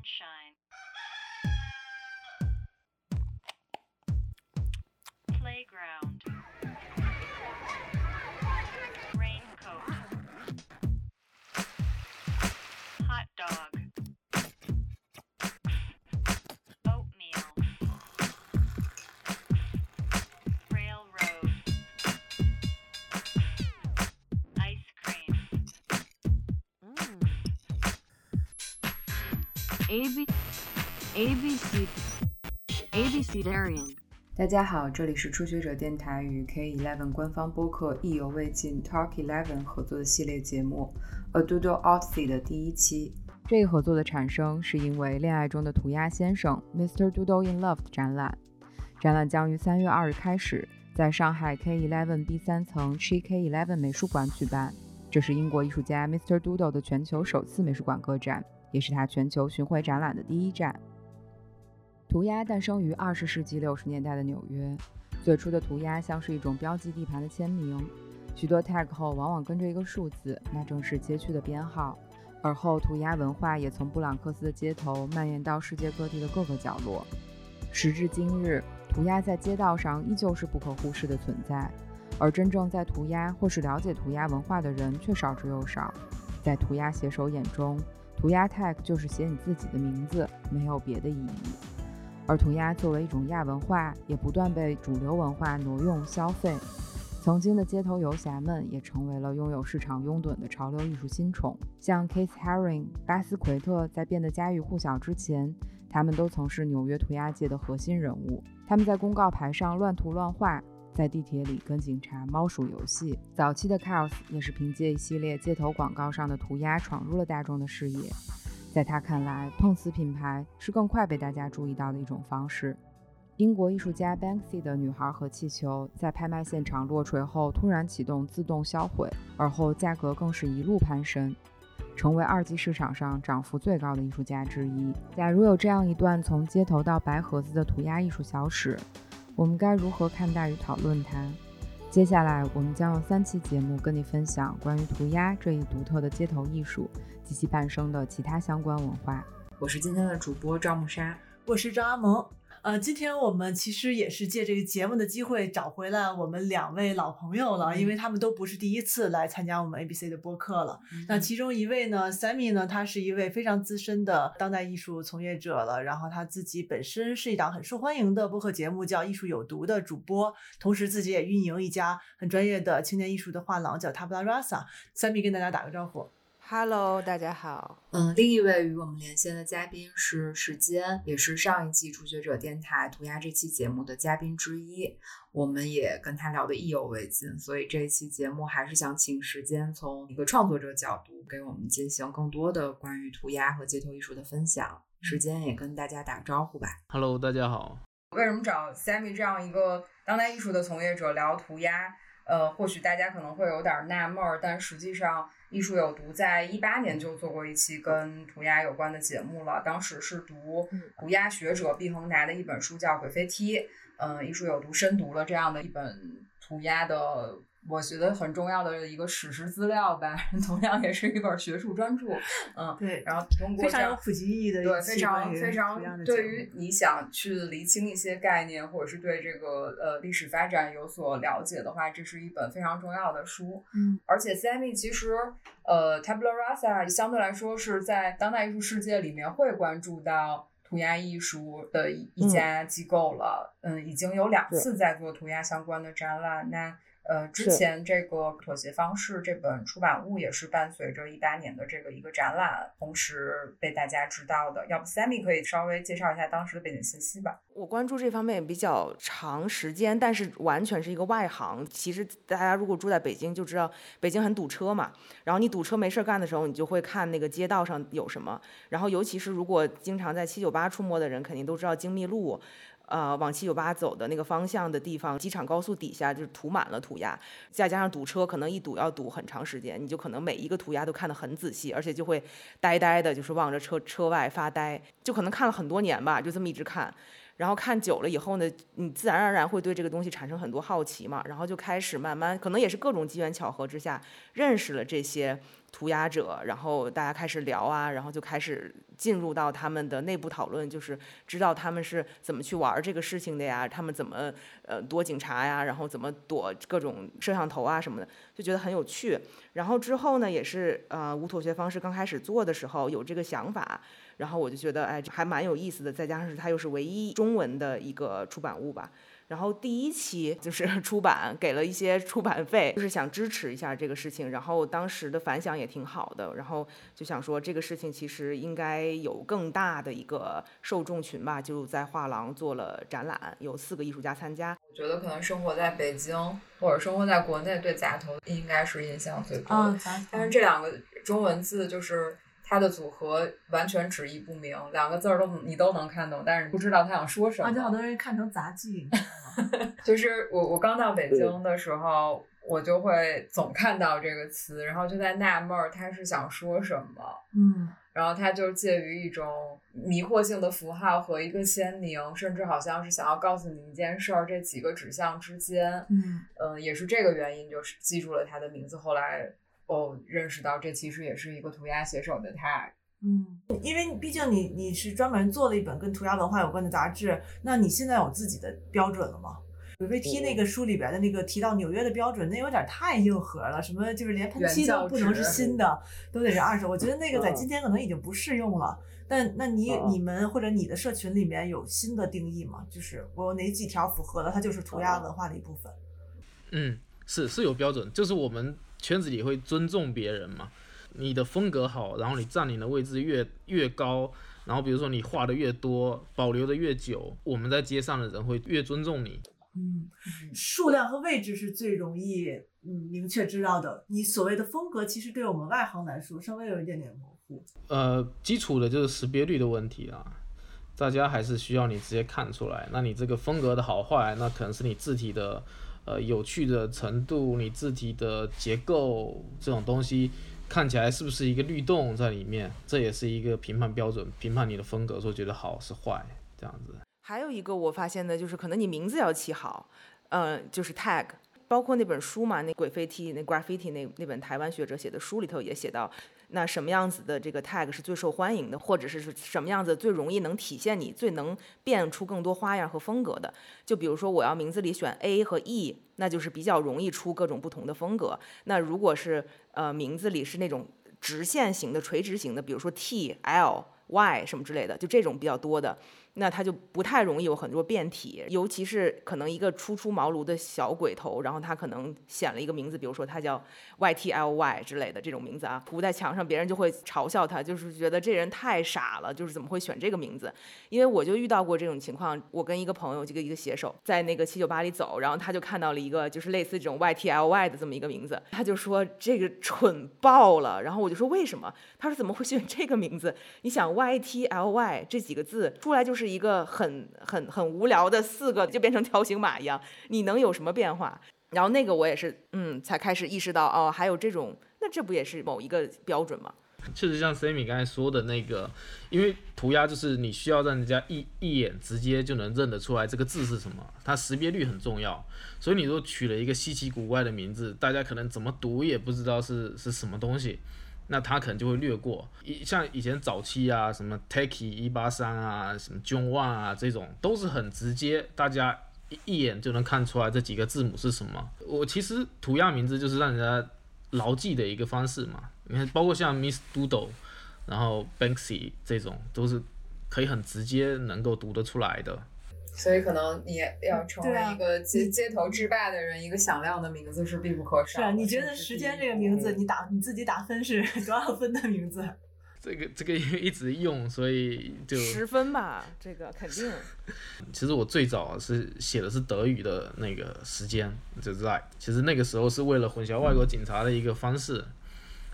sunshine. A B A B C A B C Darian。大家好，这里是初学者电台与 K Eleven 官方播客意犹未尽 Talk Eleven 合作的系列节目 A Doodle Odyssey 的第一期。这一合作的产生是因为《恋爱中的涂鸦先生》Mr. Doodle in Love 的展览。展览将于三月二日开始，在上海 K Eleven B 三层 c h e K Eleven 美术馆举办。这是英国艺术家 Mr. Doodle 的全球首次美术馆个展，也是他全球巡回展览的第一站。涂鸦诞生于二十世纪六十年代的纽约。最初的涂鸦像是一种标记地盘的签名，许多 tag 后往往跟着一个数字，那正是街区的编号。而后，涂鸦文化也从布朗克斯的街头蔓延到世界各地的各个角落。时至今日，涂鸦在街道上依旧是不可忽视的存在，而真正在涂鸦或是了解涂鸦文化的人却少之又少。在涂鸦写手眼中，涂鸦 tag 就是写你自己的名字，没有别的意义。而涂鸦作为一种亚文化，也不断被主流文化挪用消费。曾经的街头游侠们也成为了拥有市场拥趸的潮流艺术新宠。像 Keith Haring、巴斯奎特在变得家喻户晓之前，他们都曾是纽约涂鸦界的核心人物。他们在公告牌上乱涂乱画，在地铁里跟警察猫鼠游戏。早期的 Kaos 也是凭借一系列街头广告上的涂鸦闯入了大众的视野。在他看来，碰瓷品牌是更快被大家注意到的一种方式。英国艺术家 Banksy 的《女孩和气球》在拍卖现场落锤后突然启动自动销毁，而后价格更是一路攀升，成为二级市场上涨幅最高的艺术家之一。假如有这样一段从街头到白盒子的涂鸦艺术小史，我们该如何看待与讨论它？接下来，我们将用三期节目跟你分享关于涂鸦这一独特的街头艺术及其伴生的其他相关文化。我是今天的主播赵木沙，我是张阿萌。呃，今天我们其实也是借这个节目的机会找回了我们两位老朋友了，因为他们都不是第一次来参加我们 ABC 的播客了。那其中一位呢，Sammy 呢，他是一位非常资深的当代艺术从业者了，然后他自己本身是一档很受欢迎的播客节目，叫《艺术有毒》的主播，同时自己也运营一家很专业的青年艺术的画廊，叫 Tabla Rasa。Sammy 跟大家打个招呼。Hello，大家好。嗯，另一位与我们连线的嘉宾是时间，也是上一季初学者电台涂鸦这期节目的嘉宾之一。我们也跟他聊得意犹未尽，所以这一期节目还是想请时间从一个创作者角度给我们进行更多的关于涂鸦和街头艺术的分享。时间也跟大家打个招呼吧。Hello，大家好。为什么找 Sammy 这样一个当代艺术的从业者聊涂鸦？呃，或许大家可能会有点纳闷儿，但实际上，艺术有毒在一八年就做过一期跟涂鸦有关的节目了。当时是读涂鸦学者毕恒达的一本书，叫《鬼飞梯》。嗯，艺术有毒深读了这样的一本涂鸦的，我觉得很重要的一个史实资料吧，同样也是一本学术专著。嗯，对，然后通过非常有普及意义的一对，非常非常对于你想去厘清一些概念，或者是对这个呃历史发展有所了解的话，这是一本非常重要的书。嗯，而且 Sammy 其实呃 Tabula Rasa 相对来说是在当代艺术世界里面会关注到。涂鸦艺术的一一家机构了，嗯已经有两次在做涂鸦相关的展览。那呃，之前这个《妥协方式》这本出版物也是伴随着一八年的这个一个展览，同时被大家知道的。要不 Sammy 可以稍微介绍一下当时的背景信息吧？我关注这方面也比较长时间，但是完全是一个外行。其实大家如果住在北京就知道，北京很堵车嘛。然后你堵车没事儿干的时候，你就会看那个街道上有什么。然后尤其是如果经常在七九八出没的人，肯定都知道精密路。呃，往七九八走的那个方向的地方，机场高速底下就是涂满了涂鸦，再加上堵车，可能一堵要堵很长时间，你就可能每一个涂鸦都看得很仔细，而且就会呆呆的，就是望着车车外发呆，就可能看了很多年吧，就这么一直看。然后看久了以后呢，你自然而然会对这个东西产生很多好奇嘛，然后就开始慢慢，可能也是各种机缘巧合之下，认识了这些涂鸦者，然后大家开始聊啊，然后就开始进入到他们的内部讨论，就是知道他们是怎么去玩这个事情的呀，他们怎么呃躲警察呀，然后怎么躲各种摄像头啊什么的，就觉得很有趣。然后之后呢，也是呃无妥协方式刚开始做的时候有这个想法，然后我就觉得哎还蛮有意思的，再加上是它又是唯一中文的一个出版物吧。然后第一期就是 出版，给了一些出版费，就是想支持一下这个事情。然后当时的反响也挺好的，然后就想说这个事情其实应该有更大的一个受众群吧，就在画廊做了展览，有四个艺术家参加。我觉得可能生活在北京或者生活在国内，对夹头应该是印象最多的。啊，但是这两个中文字就是它的组合完全旨意不明，两个字儿都你都能看懂，但是不知道他想说什么。而且好多人看成杂技，你知道吗 就是我我刚到北京的时候，我就会总看到这个词，然后就在纳闷儿他是想说什么。嗯然后它就介于一种迷惑性的符号和一个鲜明，甚至好像是想要告诉你一件事儿这几个指向之间，嗯嗯，也是这个原因，就是记住了他的名字。后来哦，认识到这其实也是一个涂鸦写手的他。嗯，因为毕竟你你是专门做了一本跟涂鸦文化有关的杂志，那你现在有自己的标准了吗？VT 那个书里边的那个提到纽约的标准，那有点太硬核了，什么就是连喷漆都不能是新的，都得是二手。我觉得那个在今天可能已经不适用了。但那你嗯你们或者你的社群里面有新的定义吗？就是我有哪几条符合了，它就是涂鸦文化的一部分。嗯，是是有标准，就是我们圈子里会尊重别人嘛。你的风格好，然后你占领的位置越越高，然后比如说你画的越多，保留的越久，我们在街上的人会越尊重你。嗯，数量和位置是最容易嗯明确知道的。你所谓的风格，其实对我们外行来说稍微有一点点模糊。呃，基础的就是识别率的问题啊，大家还是需要你直接看出来。那你这个风格的好坏，那可能是你字体的呃有趣的程度，你字体的结构这种东西看起来是不是一个律动在里面，这也是一个评判标准，评判你的风格，说觉得好是坏这样子。还有一个我发现的就是，可能你名字要起好，嗯、就是 tag，包括那本书嘛，那鬼飞 T 那 graffiti 那那本台湾学者写的书里头也写到，那什么样子的这个 tag 是最受欢迎的，或者是什么样子最容易能体现你，最能变出更多花样和风格的。就比如说我要名字里选 A 和 E，那就是比较容易出各种不同的风格。那如果是呃名字里是那种直线型的、垂直型的，比如说 T、L、Y 什么之类的，就这种比较多的。那它就不太容易有很多变体，尤其是可能一个初出茅庐的小鬼头，然后他可能选了一个名字，比如说他叫 YTLY 之类的这种名字啊，涂在墙上，别人就会嘲笑他，就是觉得这人太傻了，就是怎么会选这个名字？因为我就遇到过这种情况，我跟一个朋友，这个一个写手，在那个七九八里走，然后他就看到了一个就是类似这种 YTLY 的这么一个名字，他就说这个蠢爆了，然后我就说为什么？他说怎么会选这个名字？你想 YTLY 这几个字出来就是是一个很很很无聊的四个，就变成条形码一样，你能有什么变化？然后那个我也是，嗯，才开始意识到哦，还有这种，那这不也是某一个标准吗？确实像 Sammy 刚才说的那个，因为涂鸦就是你需要让人家一一眼直接就能认得出来这个字是什么，它识别率很重要。所以你如果取了一个稀奇古怪的名字，大家可能怎么读也不知道是是什么东西，那他可能就会略过。一像以前早期啊，什么 Taki 一八三啊，什么 John One 啊这种，都是很直接，大家一一眼就能看出来这几个字母是什么。我其实涂鸦名字就是让人家牢记的一个方式嘛。你看，包括像 Miss Doodle，然后 Banksy 这种，都是可以很直接能够读得出来的。所以可能你要成为一个街街头制霸的人，一个响亮的名字是必不可少的。是啊，你觉得时间这个名字，你打你自己打分是 多少分的名字？这个这个因为一直用，所以就十分吧，这个肯定。其实我最早是写的是德语的那个时间，就是 like，其实那个时候是为了混淆外国警察的一个方式，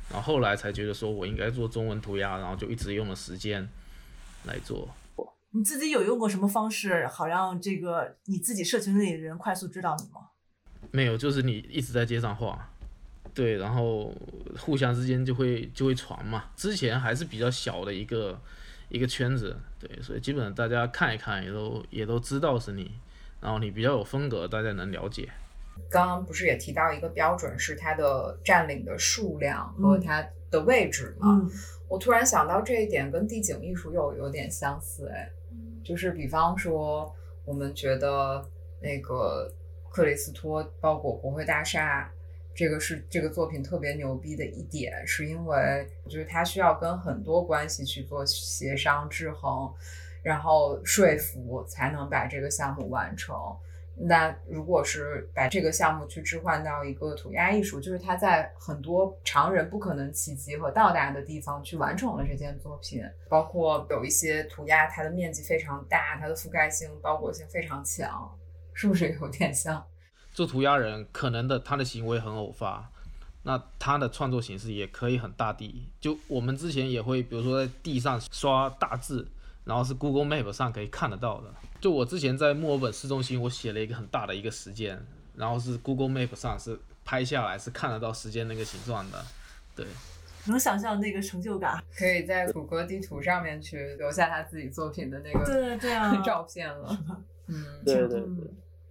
然后后来才觉得说我应该做中文涂鸦，然后就一直用了时间来做。你自己有用过什么方式，好让这个你自己社群里的人快速知道你吗？没有，就是你一直在街上晃，对，然后互相之间就会就会传嘛。之前还是比较小的一个一个圈子，对，所以基本上大家看一看也都也都知道是你，然后你比较有风格，大家能了解。刚刚不是也提到一个标准是它的占领的数量和嗯它的位置吗？嗯我突然想到这一点跟地景艺术又有点相似，哎，就是比方说我们觉得那个克里斯托包裹国会大厦。这个是这个作品特别牛逼的一点，是因为就是他需要跟很多关系去做协商制衡，然后说服，才能把这个项目完成。那如果是把这个项目去置换到一个涂鸦艺术，就是他在很多常人不可能企及和到达的地方去完成了这件作品，包括有一些涂鸦，它的面积非常大，它的覆盖性、包裹性非常强，是不是有点像？做涂鸦人可能的他的行为很偶发，那他的创作形式也可以很大地。就我们之前也会，比如说在地上刷大字，然后是 Google Map 上可以看得到的。就我之前在墨尔本市中心，我写了一个很大的一个时间，然后是 Google Map 上是拍下来是看得到时间那个形状的。对，能想象那个成就感。可以在谷歌地图上面去留下他自己作品的那个对对啊，照片了。嗯，对对对，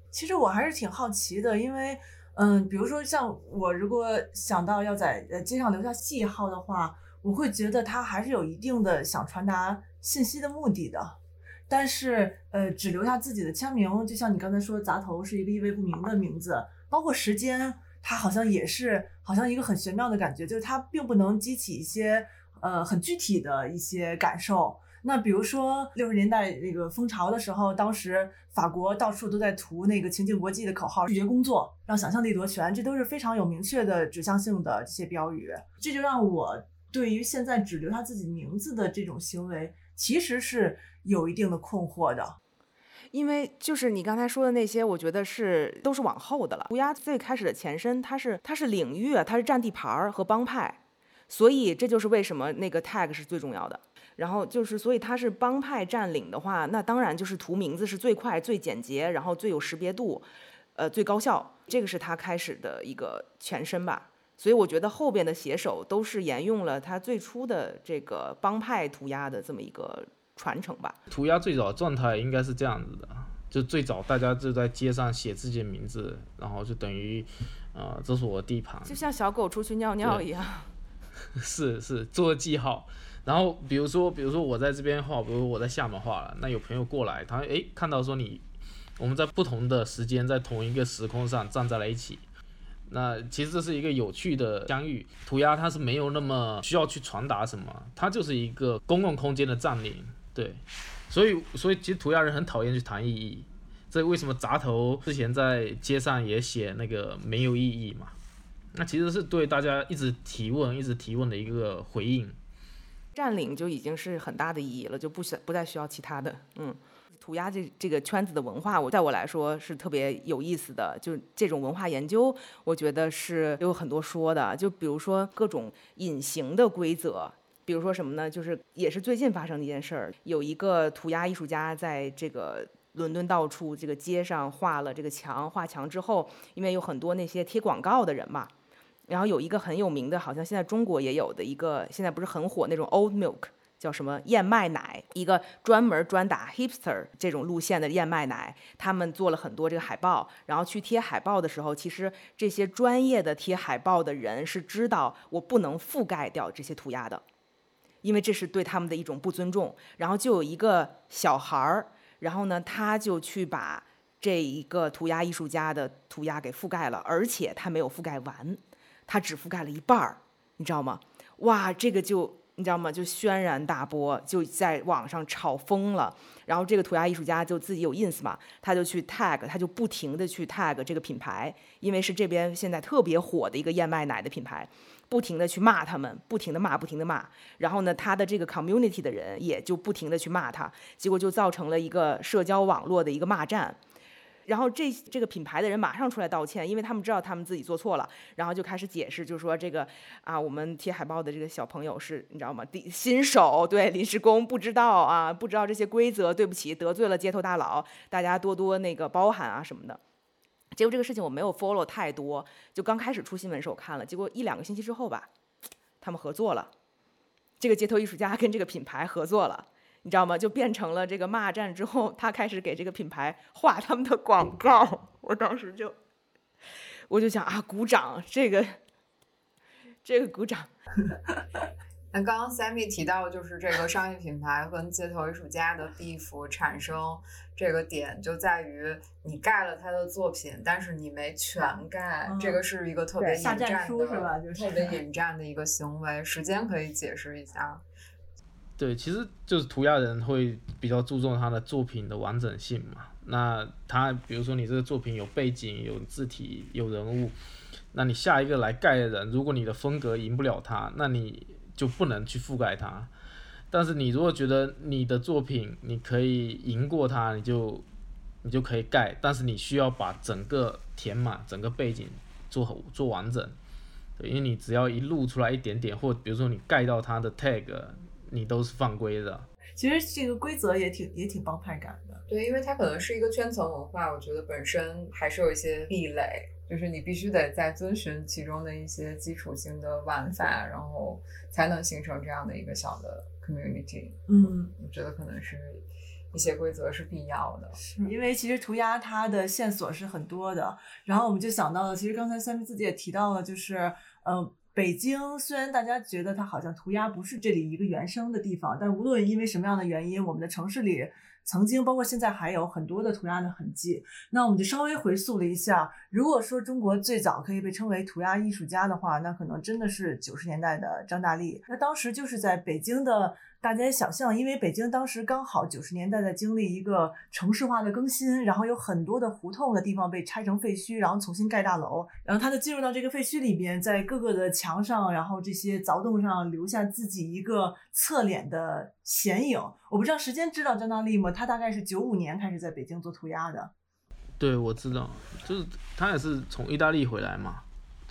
其实我还是挺好奇的，因为嗯，比如说像我如果想到要在呃街上留下记号的话，我会觉得它还是有一定的想传达信息的目的的。但是呃，只留下自己的签名，就像你刚才说，杂头是一个意味不明的名字，包括时间，它好像也是好像一个很玄妙的感觉，就是它并不能激起一些呃很具体的一些感受。那比如说六十年代那个风潮的时候，当时法国到处都在涂那个情景国际的口号，拒绝工作，让想象力夺权，这都是非常有明确的指向性的这些标语。这就让我对于现在只留下自己名字的这种行为，其实是有一定的困惑的。因为就是你刚才说的那些，我觉得是都是往后的了。涂鸦最开始的前身，它是它是领域啊，它是占地盘儿和帮派，所以这就是为什么那个 tag 是最重要的。然后就是，所以它是帮派占领的话，那当然就是图名字是最快、最简洁，然后最有识别度，呃，最高效。这个是它开始的一个前身吧。所以我觉得后边的写手都是沿用了他最初的这个帮派涂鸦的这么一个传承吧。涂鸦最早的状态应该是这样子的，就最早大家就在街上写自己的名字，然后就等于，呃，这是我的地盘，就像小狗出去尿尿一样。是是做记号。然后比如说，比如说我在这边画，比如我在厦门画了，那有朋友过来，他诶看到说你我们在不同的时间在同一个时空上站在了一起，那其实这是一个有趣的相遇。涂鸦它是没有那么需要去传达什么，它就是一个公共空间的占领，对。所以所以其实涂鸦人很讨厌去谈意义，这为什么砸头之前在街上也写那个没有意义嘛？那其实是对大家一直提问、一直提问的一个回应。占领就已经是很大的意义了，就不需不再需要其他的。嗯，涂鸦这这个圈子的文化，我在我来说是特别有意思的。就这种文化研究，我觉得是有很多说的。就比如说各种隐形的规则，比如说什么呢？就是也是最近发生的一件事儿，有一个涂鸦艺术家在这个。伦敦到处这个街上画了这个墙，画墙之后，因为有很多那些贴广告的人嘛，然后有一个很有名的，好像现在中国也有的一个，现在不是很火那种 old milk，叫什么燕麦奶，一个专门专打 hipster 这种路线的燕麦奶，他们做了很多这个海报，然后去贴海报的时候，其实这些专业的贴海报的人是知道我不能覆盖掉这些涂鸦的，因为这是对他们的一种不尊重。然后就有一个小孩儿，然后呢，他就去把这一个涂鸦艺术家的涂鸦给覆盖了，而且他没有覆盖完。他只覆盖了一半儿，你知道吗？哇，这个就你知道吗？就轩然大波，就在网上炒疯了。然后这个涂鸦艺术家就自己有 ins 嘛，他就去 tag，他就不停的去 tag 这个品牌，因为是这边现在特别火的一个燕麦奶的品牌，不停的去骂他们，不停的骂，不停的骂。然后呢，他的这个 community 的人也就不停的去骂他，结果就造成了一个社交网络的一个骂战。然后这这个品牌的人马上出来道歉，因为他们知道他们自己做错了，然后就开始解释，就说这个啊，我们贴海报的这个小朋友是你知道吗？第新手对临时工不知道啊，不知道这些规则，对不起，得罪了街头大佬，大家多多那个包涵啊什么的。结果这个事情我没有 follow 太多，就刚开始出新闻时候看了，结果一两个星期之后吧，他们合作了，这个街头艺术家跟这个品牌合作了。你知道吗？就变成了这个骂战之后，他开始给这个品牌画他们的广告。我当时就我就想啊，鼓掌，这个这个鼓掌。那刚刚 Sammy 提到，就是这个商业品牌和街头艺术家的 beef 产生这个点，就在于你盖了他的作品，但是你没全盖，嗯这个是一个特别对下战书是吧就是特别引战的一个行为。时间可以解释一下。对，其实就是涂鸦人会比较注重他的作品的完整性嘛。那他比如说你这个作品有背景、有字体、有人物，那你下一个来盖的人，如果你的风格赢不了他，那你就不能去覆盖他。但是你如果觉得你的作品你可以赢过他，你就你就可以盖，但是你需要把整个填满，整个背景做好做完整。对，因为你只要一露出来一点点，或比如说你盖到他的 tag，你都是犯规的。其实这个规则也挺也挺帮派感的。对，因为它可能是一个圈层文化，我觉得本身还是有一些壁垒，就是你必须得在遵循其中的一些基础性的玩法，然后才能形成这样的一个小的 community。嗯，我觉得可能是一些规则是必要的。因为其实涂鸦它的线索是很多的，然后我们就想到了，其实刚才三明自己也提到了，就是呃，北京虽然大家觉得它好像涂鸦不是这里一个原生的地方，但无论因为什么样的原因，我们的城市里曾经包括现在还有很多的涂鸦的痕迹。那我们就稍微回溯了一下，如果说中国最早可以被称为涂鸦艺术家的话，那可能真的是九十年代的张大力。那当时就是在北京的大街小巷，因为北京当时刚好九十年代在经历一个城市化的更新，然后有很多的胡同的地方被拆成废墟，然后重新盖大楼，然后他就进入到这个废墟里边，在各个的墙上，然后这些凿洞上留下自己一个侧脸的显影。我不知道时间知道张大力吗？他大概是九五年开始在北京做涂鸦的。对，我知道，就是他也是从意大利回来嘛，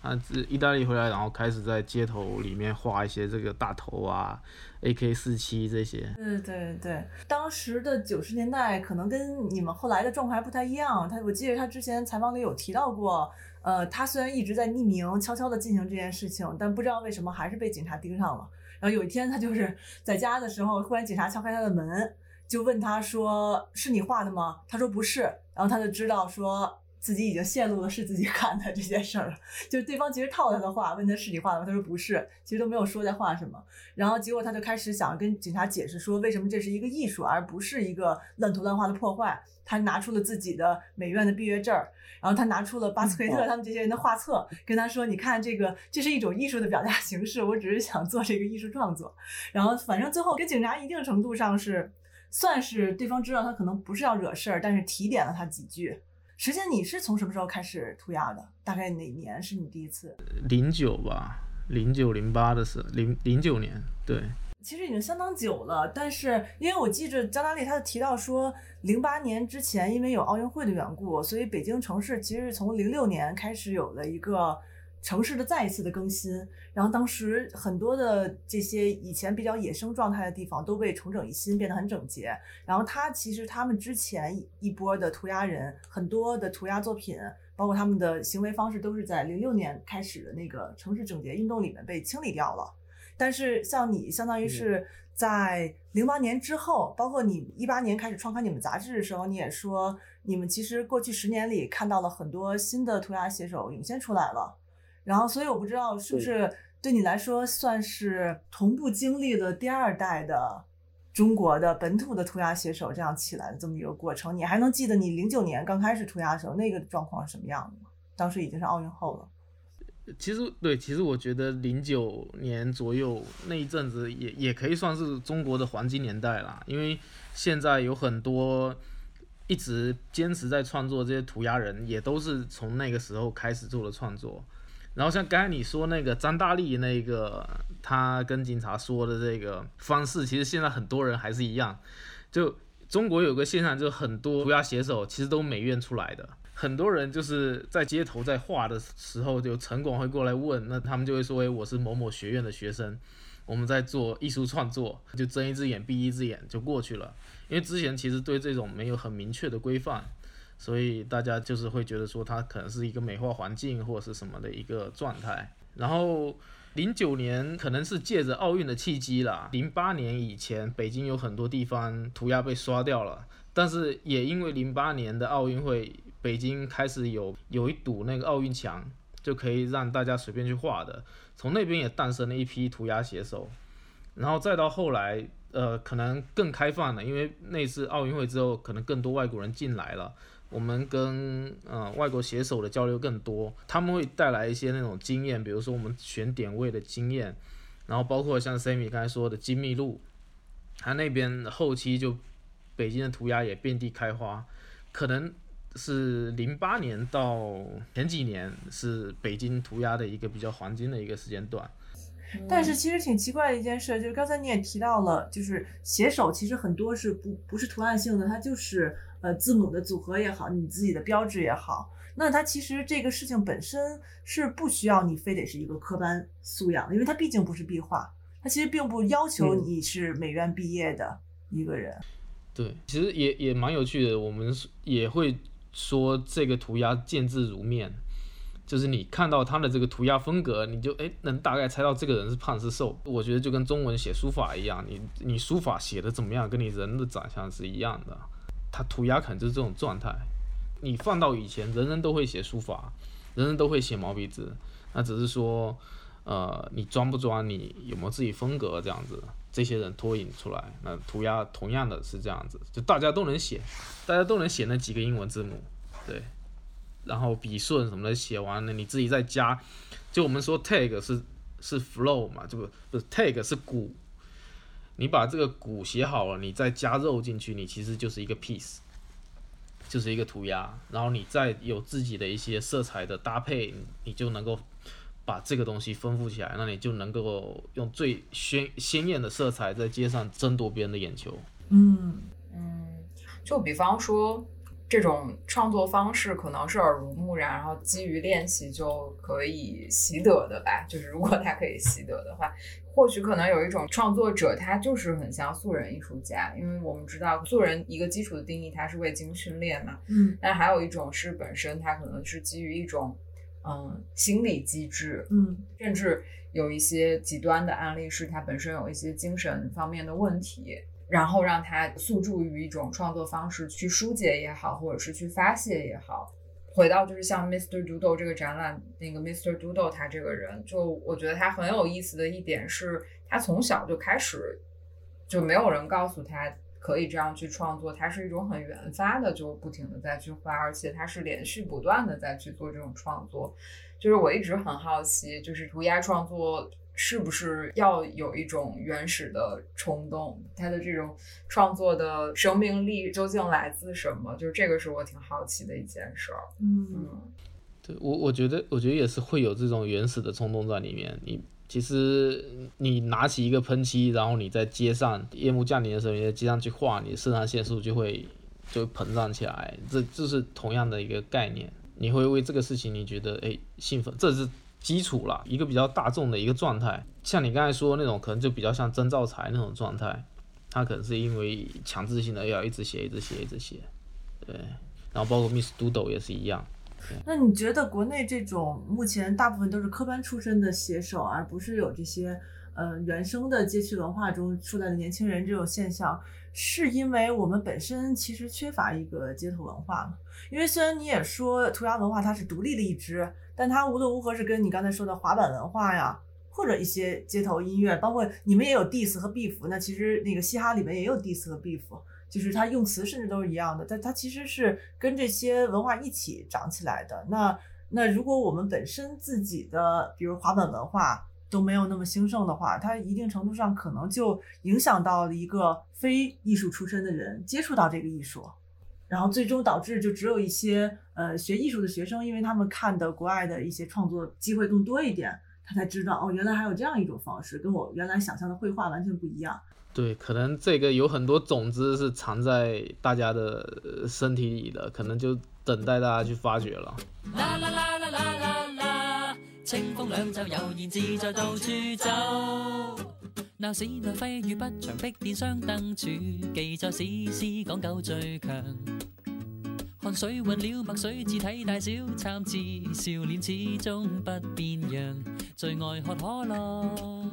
他是意大利回来，然后开始在街头里面画一些这个大头啊、AK 四七这些。对对对，当时的九十年代可能跟你们后来的状况还不太一样。他我记得他之前采访里有提到过，呃，他虽然一直在匿名悄悄的进行这件事情，但不知道为什么还是被警察盯上了。然后有一天他就是在家的时候，忽然警察敲开他的门，就问他说：“是你画的吗？”他说：“不是。”然后他就知道说。自己已经泄露了是自己干的这件事儿了，就是对方其实套他的话，问他是你画的吗？他说不是，其实都没有说在画什么。然后结果他就开始想跟警察解释说，为什么这是一个艺术，而不是一个乱涂乱画的破坏。他拿出了自己的美院的毕业证儿，然后他拿出了巴斯奎特他们这些人的画册，跟他说：“你看这个，这是一种艺术的表达形式，我只是想做这个艺术创作。”然后反正最后跟警察一定程度上是算是对方知道他可能不是要惹事儿，但是提点了他几句。时间你是从什么时候开始涂鸦的？大概哪年是你第一次？零九吧，零九零八的时候，零零九年，对，其实已经相当久了，但是因为我记着张大力他提到说，零八年之前因为有奥运会的缘故，所以北京城市其实是从零六年开始有了一个城市的再一次的更新，然后当时很多的这些以前比较野生状态的地方都被重整一新，变得很整洁。然后他其实他们之前一波的涂鸦人，很多的涂鸦作品，包括他们的行为方式，都是在零六年开始的那个城市整洁运动里面被清理掉了。但是像你，相当于是在零八年之后，包括你一八年开始创刊你们杂志的时候，你也说你们其实过去十年里看到了很多新的涂鸦写手涌现出来了。然后，所以我不知道是不是对你来说算是同步经历了第二代的中国的本土的涂鸦写手这样起来的这么一个过程。你还能记得你零九年刚开始涂鸦的时候那个状况是什么样的吗？当时已经是奥运后了。其实对，其实我觉得零九年左右那一阵子也也可以算是中国的黄金年代啦，因为现在有很多一直坚持在创作这些涂鸦人，也都是从那个时候开始做的创作。然后像刚才你说那个张大力那个，他跟警察说的这个方式，其实现在很多人还是一样。就中国有个现象，就很多涂鸦写手其实都美院出来的，很多人就是在街头在画的时候，就城管会过来问，那他们就会说，哎，我是某某学院的学生，我们在做艺术创作，就睁一只眼闭一只眼就过去了。因为之前其实对这种没有很明确的规范。所以大家就是会觉得说它可能是一个美化环境或者是什么的一个状态。然后零九年可能是借着奥运的契机啦。零八年以前，北京有很多地方涂鸦被刷掉了，但是也因为零八年的奥运会，北京开始有有一堵那个奥运墙，就可以让大家随便去画的。从那边也诞生了一批涂鸦写手，然后再到后来，呃，可能更开放了，因为那次奥运会之后，可能更多外国人进来了。我们跟呃外国写手的交流更多，他们会带来一些那种经验，比如说我们选点位的经验，然后包括像 Sammy 刚才说的精密路，他那边后期就北京的涂鸦也遍地开花，可能是零八年到前几年是北京涂鸦的一个比较黄金的一个时间段。但是其实挺奇怪的一件事，就是刚才你也提到了，就是写手其实很多是不不是图案性的，它就是呃字母的组合也好，你自己的标志也好，那它其实这个事情本身是不需要你非得是一个科班素养的，因为它毕竟不是壁画，它其实并不要求你是美院毕业的一个人。对，其实也也蛮有趣的，我们也会说这个涂鸦见字如面。就是你看到他的这个涂鸦风格，你就哎能大概猜到这个人是胖是瘦。我觉得就跟中文写书法一样，你你书法写的怎么样，跟你人的长相是一样的。他涂鸦可能就是这种状态。你放到以前，人人都会写书法，人人都会写毛笔字，那只是说，呃，你装不装，你有没有自己风格这样子，这些人脱颖出来。那涂鸦同样的是这样子，就大家都能写，大家都能写那几个英文字母，对。然后笔顺什么的写完了，你自己再加。就我们说 tag 是是 flow 嘛，这个不是 tag 是鼓。你把这个骨写好了，你再加肉进去，你其实就是一个 piece，就是一个涂鸦。然后你再有自己的一些色彩的搭配，你就能够把这个东西丰富起来。那你就能够用最鲜鲜艳的色彩在街上争夺别人的眼球。嗯嗯，就比方说。这种创作方式可能是耳濡目染，然后基于练习就可以习得的吧。就是如果他可以习得的话，或许可能有一种创作者，他就是很像素人艺术家，因为我们知道素人一个基础的定义，他是未经训练嘛。嗯。但还有一种是本身他可能是基于一种嗯心理机制，嗯，甚至有一些极端的案例是他本身有一些精神方面的问题。然后让他诉诸于一种创作方式去疏解也好，或者是去发泄也好。回到就是像 Mr. Doodle 这个展览，那个 Mr. Doodle 他这个人，就我觉得他很有意思的一点是，他从小就开始就没有人告诉他可以这样去创作，他是一种很原发的，就不停的在去画，而且他是连续不断的在去做这种创作。就是我一直很好奇，就是涂鸦创作。是不是要有一种原始的冲动？他的这种创作的生命力究竟来自什么？就是这个是我挺好奇的一件事儿。嗯，对我我觉得我觉得也是会有这种原始的冲动在里面。你其实你拿起一个喷漆，然后你在街上夜幕降临的时候，你在街上去画，你肾上腺素就会就膨胀起来。这就是同样的一个概念。你会为这个事情你觉得哎兴奋，这是。基础了一个比较大众的一个状态，像你刚才说那种，可能就比较像曾兆才那种状态，他可能是因为强制性的要一直写、一直写、一直写，对。然后包括 Miss Doodle 也是一样。那你觉得国内这种目前大部分都是科班出身的写手，而不是有这些呃原生的街区文化中出来的年轻人这种现象，是因为我们本身其实缺乏一个街头文化吗？因为虽然你也说涂鸦文化它是独立的一支。但它无论如何是跟你刚才说的滑板文化呀，或者一些街头音乐，包括你们也有 diss 和 beef，那其实那个嘻哈里面也有 diss 和 beef，就是它用词甚至都是一样的，但它其实是跟这些文化一起长起来的。那那如果我们本身自己的，比如滑板文化都没有那么兴盛的话，它一定程度上可能就影响到了一个非艺术出身的人接触到这个艺术。然后最终导致就只有一些呃学艺术的学生，因为他们看的国外的一些创作机会更多一点，他才知道哦，原来还有这样一种方式，跟我原来想象的绘画完全不一样。对，可能这个有很多种子是藏在大家的身体里的，可能就等待大家去发掘了。啦啦啦啦啦啦啦，清风两袖悠然自在到处走。闹市内挥雨不长，碧殿双灯柱，记载史诗讲究最强。汗水混了墨水，字体大小参差，笑脸始终不变样，最爱喝可乐。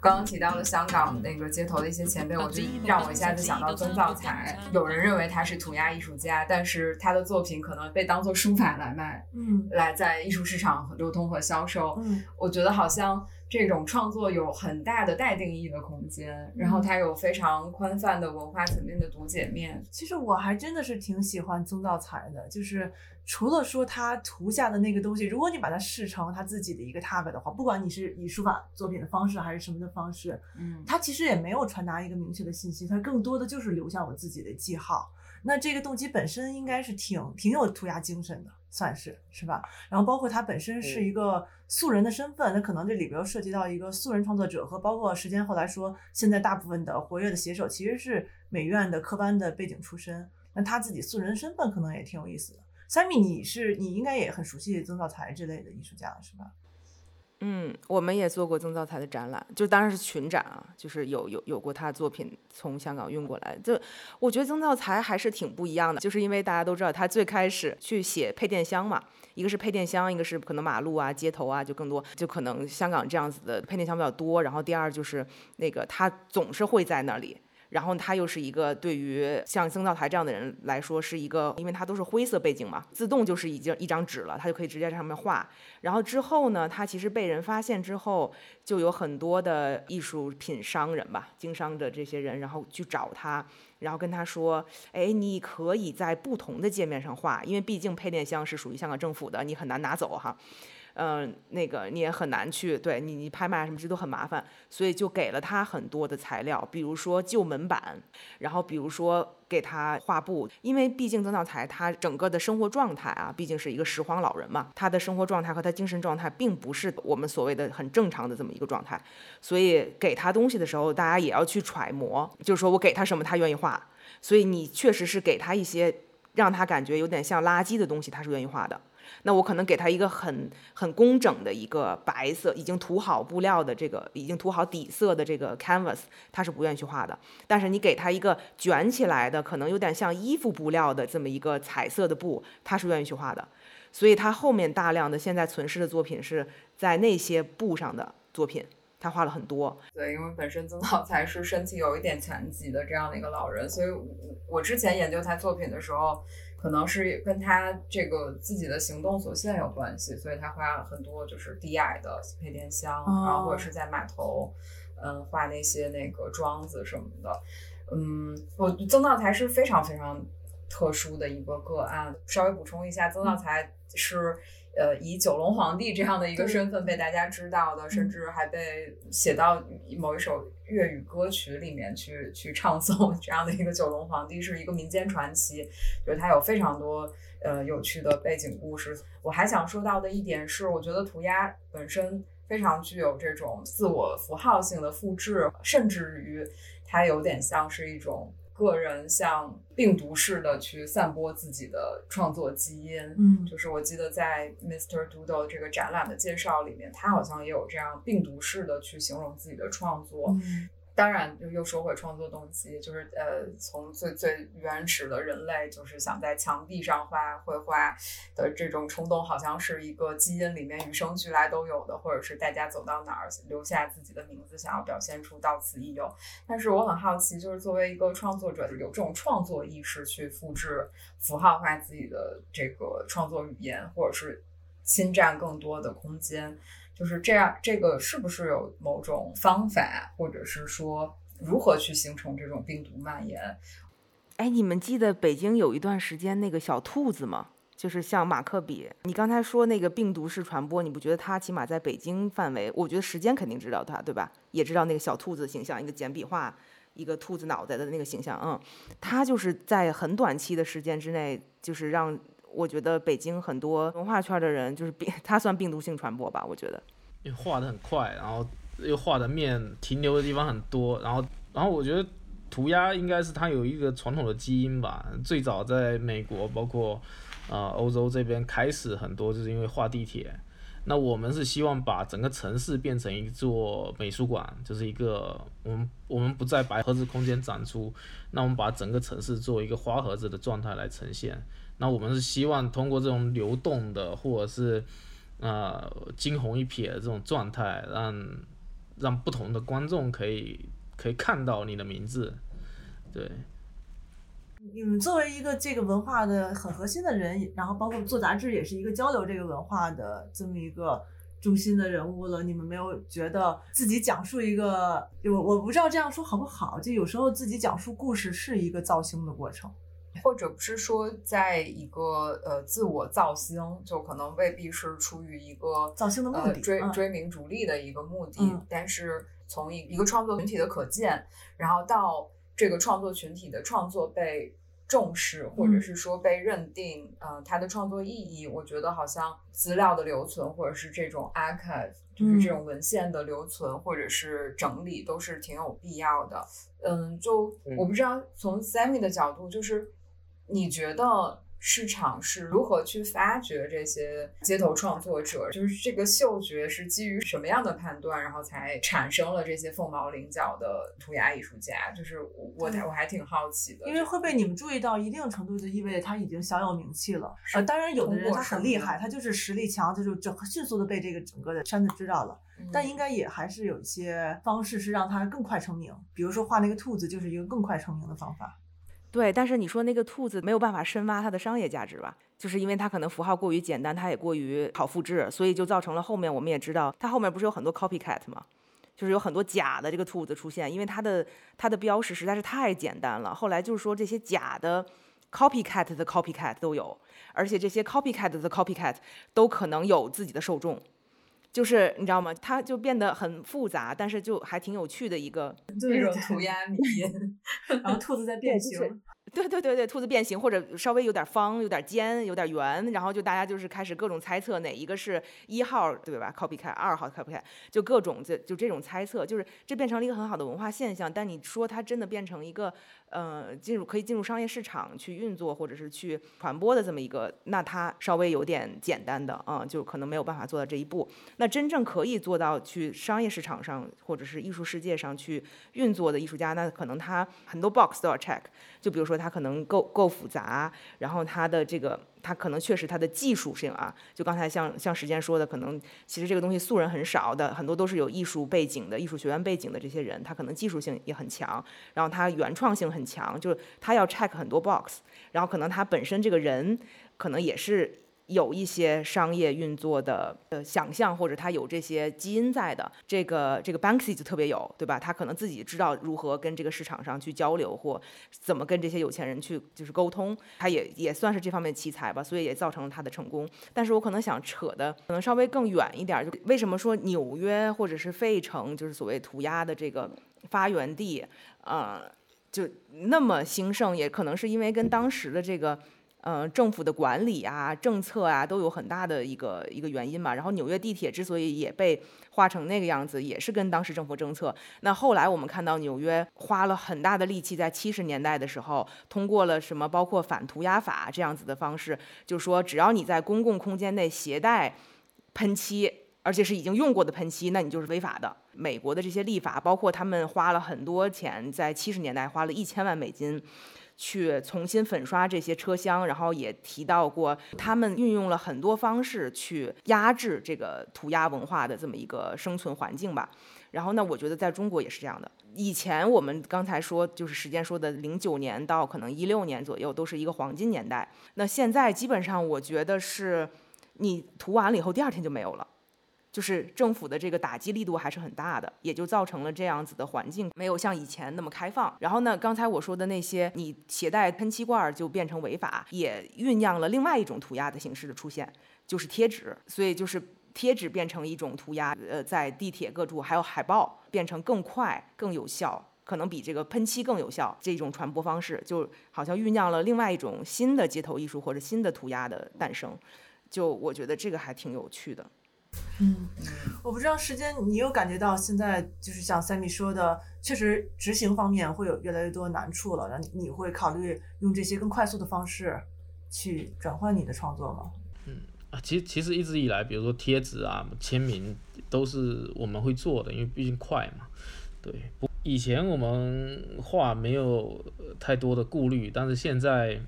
刚刚提到了香港那个街头的一些前辈，我就让我一下子想到曾造才。有人认为他是涂鸦艺术家，但是他的作品可能被当做书法来卖，嗯来在艺术市场流通和销售。嗯我觉得好像这种创作有很大的待定义的空间，然后它有非常宽泛的文化层面的读解面。其实我还真的是挺喜欢曾道才的，就是除了说他图下的那个东西，如果你把它视成他自己的一个 tag 的话，不管你是以书法作品的方式还是什么的方式，嗯，他其实也没有传达一个明确的信息，他更多的就是留下我自己的记号。那这个动机本身应该是挺挺有涂鸦精神的，算是是吧？然后包括他本身是一个素人的身份，那可能这里边又涉及到一个素人创作者和包括时间后来说，现在大部分的活跃的写手其实是美院的科班的背景出身，那他自己素人身份可能也挺有意思的。三米，你是你应该也很熟悉曾造才之类的艺术家是吧？嗯，我们也做过曾造才的展览，就当然是群展啊，就是有有有过他的作品从香港运过来。就我觉得曾造才还是挺不一样的，就是因为大家都知道他最开始去写配电箱嘛，一个是配电箱，一个是可能马路啊、街头啊，就更多，就可能香港这样子的配电箱比较多。然后第二就是那个他总是会在那里。然后他又是一个对于像曾造才这样的人来说是一个，因为他都是灰色背景嘛，自动就是已经一张纸了，他就可以直接在上面画。然后之后呢，他其实被人发现之后，就有很多的艺术品商人吧，经商的这些人，然后去找他，然后跟他说，哎，你可以在不同的界面上画，因为毕竟配电箱是属于香港政府的，你很难拿走哈。嗯，那个你也很难去，对你你拍卖什么这都很麻烦，所以就给了他很多的材料，比如说旧门板，然后比如说给他画布，因为毕竟曾造才他整个的生活状态啊，毕竟是一个拾荒老人嘛，他的生活状态和他精神状态并不是我们所谓的很正常的这么一个状态，所以给他东西的时候，大家也要去揣摩，就是说我给他什么他愿意画，所以你确实是给他一些让他感觉有点像垃圾的东西，他是愿意画的。那我可能给他一个很很工整的一个白色，已经涂好布料的这个，已经涂好底色的这个 canvas，他是不愿意去画的。但是你给他一个卷起来的，可能有点像衣服布料的这么一个彩色的布，他是愿意去画的。所以他后面大量的现在存世的作品是在那些布上的作品，他画了很多。对，因为本身曾造才是身体有一点残疾的这样的一个老人，所以我之前研究他作品的时候。可能是跟他这个自己的行动所限有关系，所以他画了很多就是低矮的配电箱，哦然后或者是在码头，嗯，画那些那个桩子什么的。嗯，我曾道才是非常非常特殊的一个个案。稍微补充一下，曾道才是。呃，以九龙皇帝这样的一个身份被大家知道的，甚至还被写到某一首粤语歌曲里面去去唱诵。这样的一个九龙皇帝是一个民间传奇，就是它有非常多呃有趣的背景故事。我还想说到的一点是，我觉得涂鸦本身非常具有这种自我符号性的复制，甚至于它有点像是一种。个人像病毒似的去散播自己的创作基因，嗯就是我记得在 Mr. Doodle 这个展览的介绍里面，他好像也有这样病毒式的去形容自己的创作。嗯当然，就又说回创作动机，就是呃，从最最原始的人类，就是想在墙壁上画绘画的这种冲动，好像是一个基因里面与生俱来都有的，或者是大家走到哪儿留下自己的名字，想要表现出到此一游。但是我很好奇，就是作为一个创作者，有这种创作意识去复制符号化自己的这个创作语言，或者是侵占更多的空间。就是这样，这个是不是有某种方法，或者是说如何去形成这种病毒蔓延？哎，你们记得北京有一段时间那个小兔子吗？就是像马克笔，你刚才说那个病毒式传播，你不觉得它起码在北京范围，我觉得时间肯定知道它，对吧？也知道那个小兔子形象，一个简笔画，一个兔子脑袋的那个形象，嗯，它就是在很短期的时间之内，就是让我觉得北京很多文化圈的人，就是病，它算病毒性传播吧，我觉得。因为画的很快，然后又画的面停留的地方很多，然后然后我觉得涂鸦应该是它有一个传统的基因吧，最早在美国包括呃欧洲这边开始很多就是因为画地铁，那我们是希望把整个城市变成一座美术馆，就是一个我们我们不在白盒子空间展出，那我们把整个城市做一个花盒子的状态来呈现。那我们是希望通过这种流动的或者是呃惊鸿一瞥的这种状态，让让不同的观众可以可以看到你的名字，对。你们作为一个这个文化的很核心的人，然后包括做杂志也是一个交流这个文化的这么一个中心的人物了，你们没有觉得自己讲述一个，我我不知道这样说好不好，就有时候自己讲述故事是一个造星的过程。或者不是说在一个呃自我造星，就可能未必是出于一个造星的目呃的嗯。追追名逐利的一个目的，嗯。但是从一一个创作群体的可见，然后到这个创作群体的创作被重视，或者嗯。是说被认定，呃，它的创作意义，我觉得好像资料的留存，或者是这种 archive，就是这嗯。种文献的留存，或者是整理，都是挺有必要的。嗯，就我不知道从 Sammy 的角度，就是你觉得市场是如何去发掘这些街头创作者？就是这个嗅觉是基于什么样的判断，然后才产生了这些凤毛麟角的涂鸦艺术家？就是我我我还挺好奇的，因为会被你们注意到，一定程度就意味着他已经小有名气了。呃，当然有的人他很厉害，他就是实力强，他就整迅速的被这个整个的圈子知道了。嗯但应该也还是有一些方式是让他更快成名，比如说画那个兔子就是一个更快成名的方法。对，但是你说那个兔子没有办法深挖它的商业价值吧？就是因为它可能符号过于简单，它也过于好复制，所以就造成了后面我们也知道，它后面不是有很多 copycat 吗？就是有很多假的这个兔子出现，因为它的它的标识实在是太简单了。后来就是说这些假的 copycat 的 copycat 都有，而且这些 copycat 的 copycat 都可能有自己的受众。就是你知道吗？它就变得很复杂，但是就还挺有趣的一个这种涂鸦迷，然后兔子在变形，对对对对，兔子变形或者稍微有点方、有点尖、有点圆，然后就大家就是开始各种猜测哪一个是一号，对吧？copycat，二号 copycat，就各种这就这种猜测，就是这变成了一个很好的文化现象。但你说它真的变成一个呃进入可以进入商业市场去运作或者是去传播的这么一个，那它稍微有点简单的啊、就可能没有办法做到这一步。那真正可以做到去商业市场上或者是艺术世界上去运作的艺术家，那可能他很多 box 都要 check。就比如说他它可能够够复杂，然后它的这个它可能确实它的技术性啊，就刚才像像时间说的，可能其实这个东西素人很少的，很多都是有艺术背景的、艺术学院背景的这些人，他可能技术性也很强，然后他原创性很强，就是他要 check 很多 box，然后可能他本身这个人可能也是。有一些商业运作的呃想象，或者他有这些基因在的，这个这个 Banksy 就特别有，对吧？他可能自己知道如何跟这个市场上去交流，或怎么跟这些有钱人去就是沟通，他也也算是这方面奇才吧，所以也造成了他的成功。但是我可能想扯的可能稍微更远一点儿，就为什么说纽约或者是费城就是所谓涂鸦的这个发源地，呃，就那么兴盛，也可能是因为跟当时的这个。呃，政府的管理啊、政策啊，都有很大的一个一个原因嘛。然后纽约地铁之所以也被画成那个样子，也是跟当时政府政策。那后来我们看到纽约花了很大的力气，在七十年代的时候，通过了什么包括反涂鸦法这样子的方式，就是说只要你在公共空间内携带喷漆。而且是已经用过的喷漆，那你就是违法的。美国的这些立法，包括他们花了很多钱，在七十年代花了一千万美金，去重新粉刷这些车厢，然后也提到过，他们运用了很多方式去压制这个涂鸦文化的这么一个生存环境吧。然后呢，我觉得在中国也是这样的。以前我们刚才说，就是时间说的零九年到可能一六年左右，都是一个黄金年代。那现在基本上，我觉得是你涂完了以后，第二天就没有了。就是政府的这个打击力度还是很大的，也就造成了这样子的环境没有像以前那么开放。然后呢，刚才我说的那些，你携带喷漆罐就变成违法，也酝酿了另外一种涂鸦的形式的出现，就是贴纸。所以就是贴纸变成一种涂鸦，呃，在地铁各处还有海报变成更快、更有效。可能比这个喷漆更有效，这种传播方式就好像酝酿了另外一种新的街头艺术或者新的涂鸦的诞生。就我觉得这个还挺有趣的。嗯，我不知道时间，你有感觉到现在就是像 Sammy 说的，确实执行方面会有越来越多难处了。那你你会考虑用这些更快速的方式去转换你的创作吗？嗯啊，其实其实一直以来，比如说贴纸啊、签名都是我们会做的，因为毕竟快嘛。对，不，以前我们画没有呃太多的顾虑，但是现在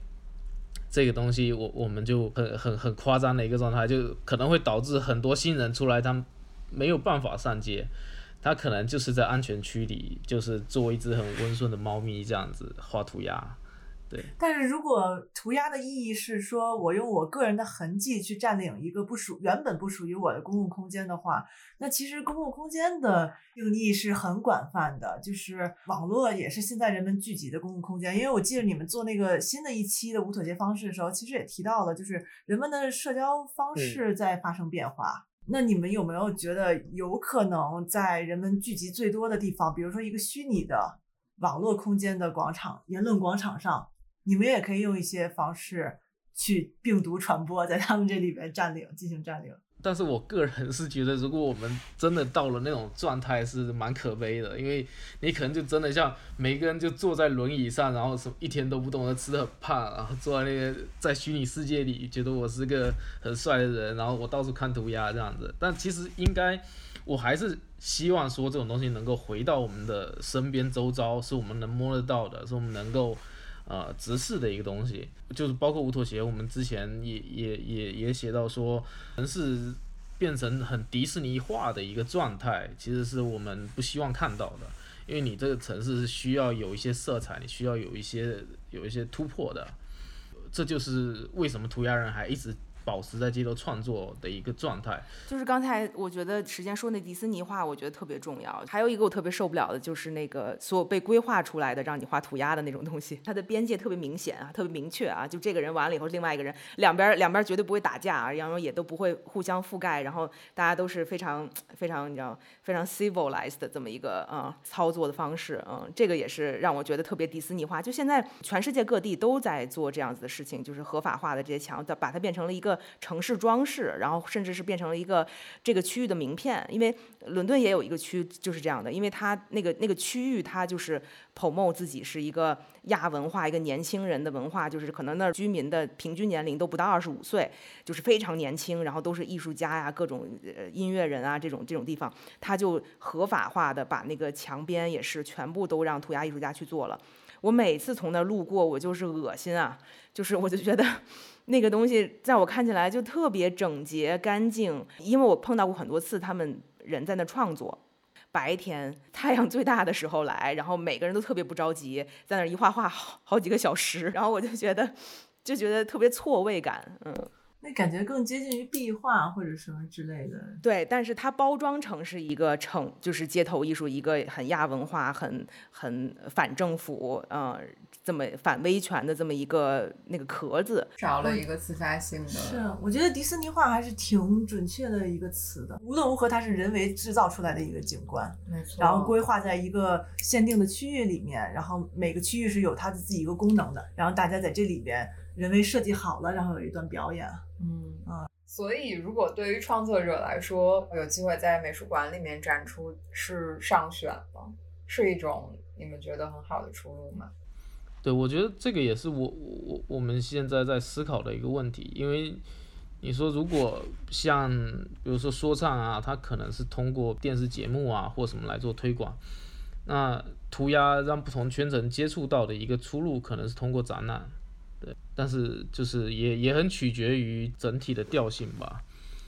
这个东西我我们就很很很夸张的一个状态，就可能会导致很多新人出来，他没有办法上街，他可能就是在安全区里，就是做一只很温顺的猫咪这样子画涂鸦。对，但是如果涂鸦的意义是说我用我个人的痕迹去占领一个不属原本不属于我的公共空间的话，那其实公共空间的定义是很广泛的，就是网络也是现在人们聚集的公共空间。因为我记得你们做那个新的一期的无妥协方式的时候，其实也提到了，就是人们的社交方式在发生变化。那你们有没有觉得有可能在人们聚集最多的地方，比如说一个虚拟的网络空间的广场、言论广场上？你们也可以用一些方式去病毒传播，在他们这里边占领，进行占领。但是我个人是觉得，如果我们真的到了那种状态，是蛮可悲的，因为你可能就真的像每个人就坐在轮椅上，然后什么一天都不动，吃的很胖，然后坐在那个在虚拟世界里，觉得我是个很帅的人，然后我到处看涂鸦这样子。但其实应该，我还是希望说这种东西能够回到我们的身边周遭，是我们能摸得到的，是我们能够。啊，直视的一个东西，就是包括无妥协，我们之前也也也也写到说，城市变成很迪士尼化的一个状态，其实是我们不希望看到的，因为你这个城市是需要有一些色彩，你需要有一些有一些突破的，这就是为什么涂鸦人还一直。保持在街头创作的一个状态，就是刚才我觉得时间说那迪士尼画，我觉得特别重要。还有一个我特别受不了的就是那个所有被规划出来的让你画涂鸦的那种东西，它的边界特别明显啊，特别明确啊。就这个人完了以后，另外一个人两边两边绝对不会打架啊，然后也都不会互相覆盖，然后大家都是非常非常你知道非常 civilized 的这么一个嗯操作的方式，嗯，这个也是让我觉得特别迪士尼化。就现在全世界各地都在做这样子的事情，就是合法化的这些墙，把它变成了一个。城市装饰，然后甚至是变成了一个这个区域的名片，因为伦敦也有一个区就是这样的，因为它那个那个区域它就是 promote 自己是一个亚文化，一个年轻人的文化，就是可能那儿居民的平均年龄都不到二十五岁，就是非常年轻，然后都是艺术家呀，各种音乐人啊这种这种地方，他就合法化的把那个墙边也是全部都让涂鸦艺术家去做了。我每次从那儿路过，我就是恶心啊，就是我就觉得。那个东西在我看起来就特别整洁干净，因为我碰到过很多次，他们人在那创作，白天太阳最大的时候来，然后每个人都特别不着急，在那一画画好好几个小时，然后我就觉得就觉得特别错位感，嗯。那感觉更接近于壁画或者什么之类的。对，但是它包装成是一个城，就是街头艺术，一个很亚文化、很很反政府，嗯，这么反威权的这么一个那个壳子，少了一个自发性的。是，我觉得迪士尼画还是挺准确的一个词的。无论如何，它是人为制造出来的一个景观，没错。然后规划在一个限定的区域里面，然后每个区域是有它的自己一个功能的，然后大家在这里边。人为设计好了，然后有一段表演。嗯啊，所以如果对于创作者来说，有机会在美术馆里面展出是上选吗？是一种你们觉得很好的出路吗？对，我觉得这个也是我我我们现在在思考的一个问题。因为你说如果像比如说说唱啊，它可能是通过电视节目啊或什么来做推广，那涂鸦让不同圈层接触到的一个出路，可能是通过展览。对，但是就是也也很取决于整体的调性吧，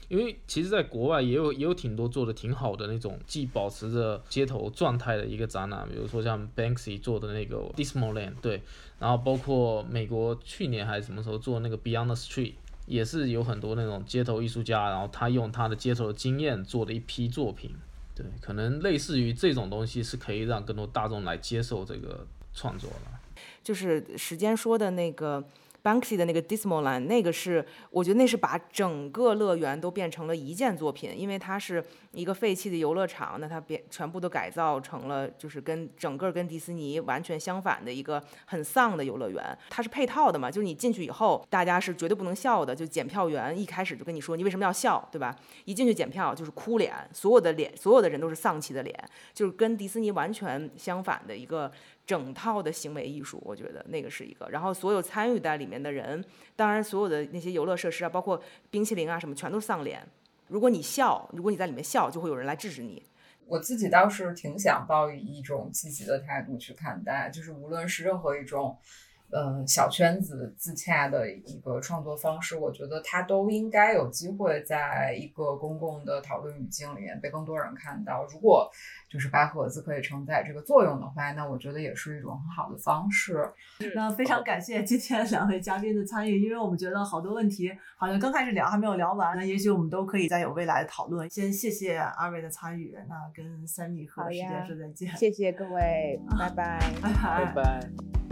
因为其实，在国外也有也有挺多做的挺好的那种，既保持着街头状态的一个展览，比如说像 Banksy 做的那个 Dismaland，对，然后包括美国去年还是什么时候做那个 Beyond the Street，也是有很多那种街头艺术家，然后他用他的街头的经验做的一批作品，对，可能类似于这种东西是可以让更多大众来接受这个创作了。就是时间说的那个。Banksy 的那个 Dismal Land，那个是我觉得那是把整个乐园都变成了一件作品，因为它是一个废弃的游乐场，那它变全部都改造成了就是跟整个跟迪士尼完全相反的一个很丧的游乐园。它是配套的嘛，就是你进去以后，大家是绝对不能笑的，就检票员一开始就跟你说你为什么要笑，对吧？一进去检票就是哭脸，所有的脸，所有的人都是丧气的脸，就是跟迪士尼完全相反的一个整套的行为艺术。我觉得那个是一个，然后所有参与在里面。的人，当然所有的那些游乐设施啊，包括冰淇淋啊什么，全都是丧脸。如果你笑，如果你在里面笑，就会有人来制止你。我自己倒是挺想抱以一种积极的态度去看待，就是无论是任何一种。呃，小圈子自洽的一个创作方式，我觉得它都应该有机会在一个公共的讨论语境里面被更多人看到。如果就是白盒子可以承载这个作用的话，那我觉得也是一种很好的方式。那非常感谢今天两位嘉宾的参与，因为我们觉得好多问题好像刚开始聊还没有聊完，那也许我们都可以再有未来的讨论。先谢谢二位的参与，那跟 Sunny 和时间说再见，谢谢各位，拜拜，拜拜。拜拜。